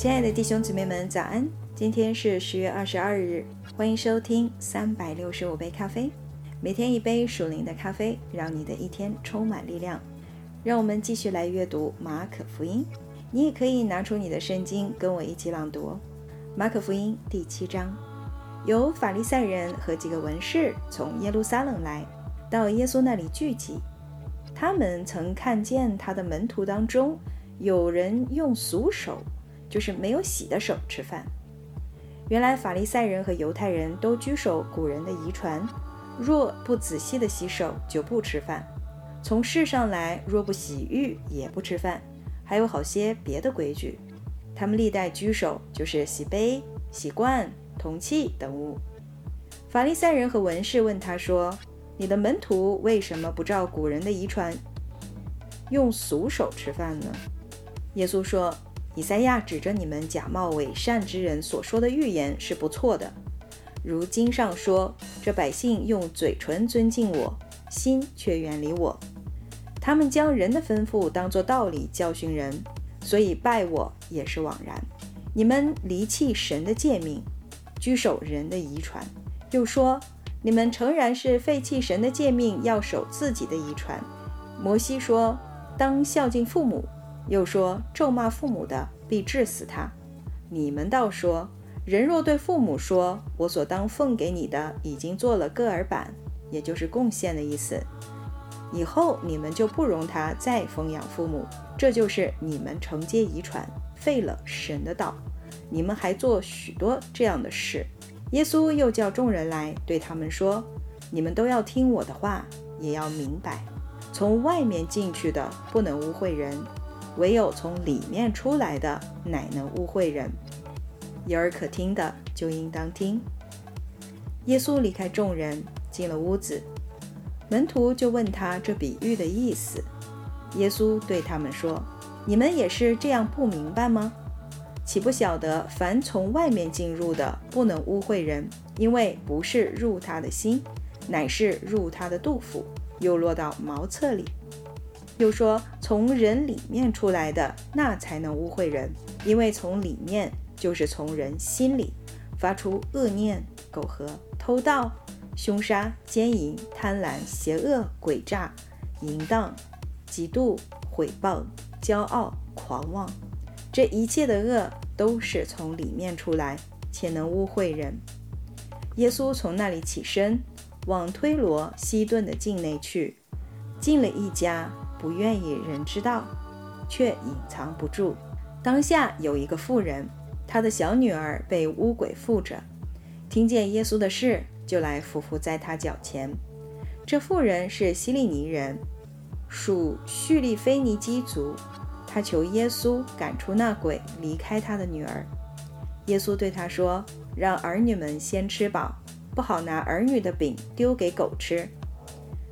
亲爱的弟兄姊妹们，早安！今天是十月二十二日，欢迎收听三百六十五杯咖啡，每天一杯属灵的咖啡，让你的一天充满力量。让我们继续来阅读马可福音。你也可以拿出你的圣经，跟我一起朗读马可福音第七章。有法利赛人和几个文士从耶路撒冷来到耶稣那里聚集，他们曾看见他的门徒当中有人用俗手。就是没有洗的手吃饭。原来法利赛人和犹太人都居守古人的遗传，若不仔细的洗手就不吃饭。从世上来，若不洗浴也不吃饭。还有好些别的规矩，他们历代居守就是洗杯、洗罐、铜器等物。法利赛人和文士问他说：“你的门徒为什么不照古人的遗传，用俗手吃饭呢？”耶稣说。以赛亚指着你们假冒伪善之人所说的预言是不错的，如经上说：“这百姓用嘴唇尊敬我，心却远离我。他们将人的吩咐当作道理教训人，所以拜我也是枉然。你们离弃神的诫命，居守人的遗传，又说你们诚然是废弃神的诫命，要守自己的遗传。摩西说：当孝敬父母。”又说：“咒骂父母的，必治死他。”你们倒说：“人若对父母说，我所当奉给你的已经做了个耳板，也就是贡献的意思，以后你们就不容他再奉养父母。这就是你们承接遗传，废了神的道。你们还做许多这样的事。”耶稣又叫众人来，对他们说：“你们都要听我的话，也要明白，从外面进去的不能污秽人。”唯有从里面出来的，乃能污秽人。有耳可听的，就应当听。耶稣离开众人，进了屋子，门徒就问他这比喻的意思。耶稣对他们说：“你们也是这样不明白吗？岂不晓得，凡从外面进入的，不能污秽人，因为不是入他的心，乃是入他的肚腹，又落到茅厕里。”又说，从人里面出来的，那才能污秽人，因为从里面就是从人心里发出恶念、苟合、偷盗、凶杀、奸淫、贪婪、邪恶、诡诈、淫荡、嫉妒、毁谤、骄傲、狂妄，这一切的恶都是从里面出来，且能污秽人。耶稣从那里起身，往推罗、西顿的境内去，进了一家。不愿意人知道，却隐藏不住。当下有一个妇人，她的小女儿被巫鬼附着，听见耶稣的事，就来伏伏在他脚前。这妇人是希利尼人，属叙利菲尼基族。她求耶稣赶出那鬼，离开她的女儿。耶稣对她说：“让儿女们先吃饱，不好拿儿女的饼丢给狗吃。”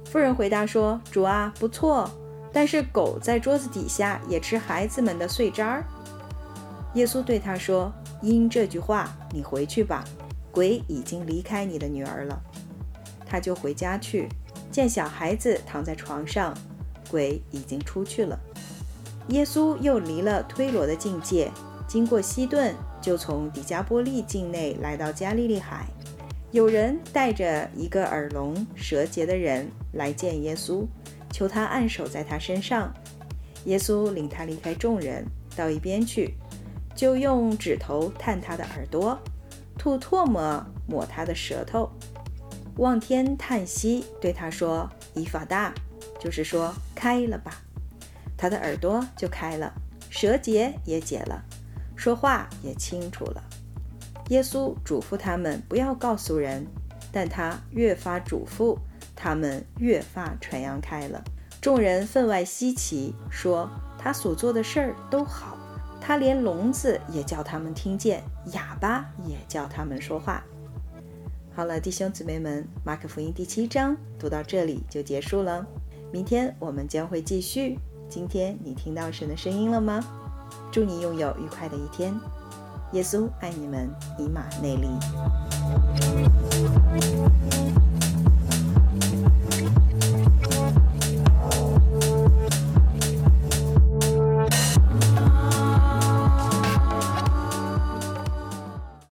妇人回答说：“主啊，不错。”但是狗在桌子底下也吃孩子们的碎渣儿。耶稣对他说：“因这句话，你回去吧，鬼已经离开你的女儿了。”他就回家去，见小孩子躺在床上，鬼已经出去了。耶稣又离了推罗的境界，经过西顿，就从底加波利境内来到加利利海。有人带着一个耳聋舌结的人来见耶稣。求他按手在他身上，耶稣领他离开众人，到一边去，就用指头探他的耳朵，吐唾沫抹他的舌头，望天叹息，对他说：“以法大，就是说开了吧。”他的耳朵就开了，舌结也解了，说话也清楚了。耶稣嘱咐他们不要告诉人，但他越发嘱咐。他们越发传扬开了，众人分外稀奇，说他所做的事儿都好，他连聋子也叫他们听见，哑巴也叫他们说话。好了，弟兄姊妹们，马可福音第七章读到这里就结束了，明天我们将会继续。今天你听到神的声音了吗？祝你拥有愉快的一天，耶稣爱你们，以马内利。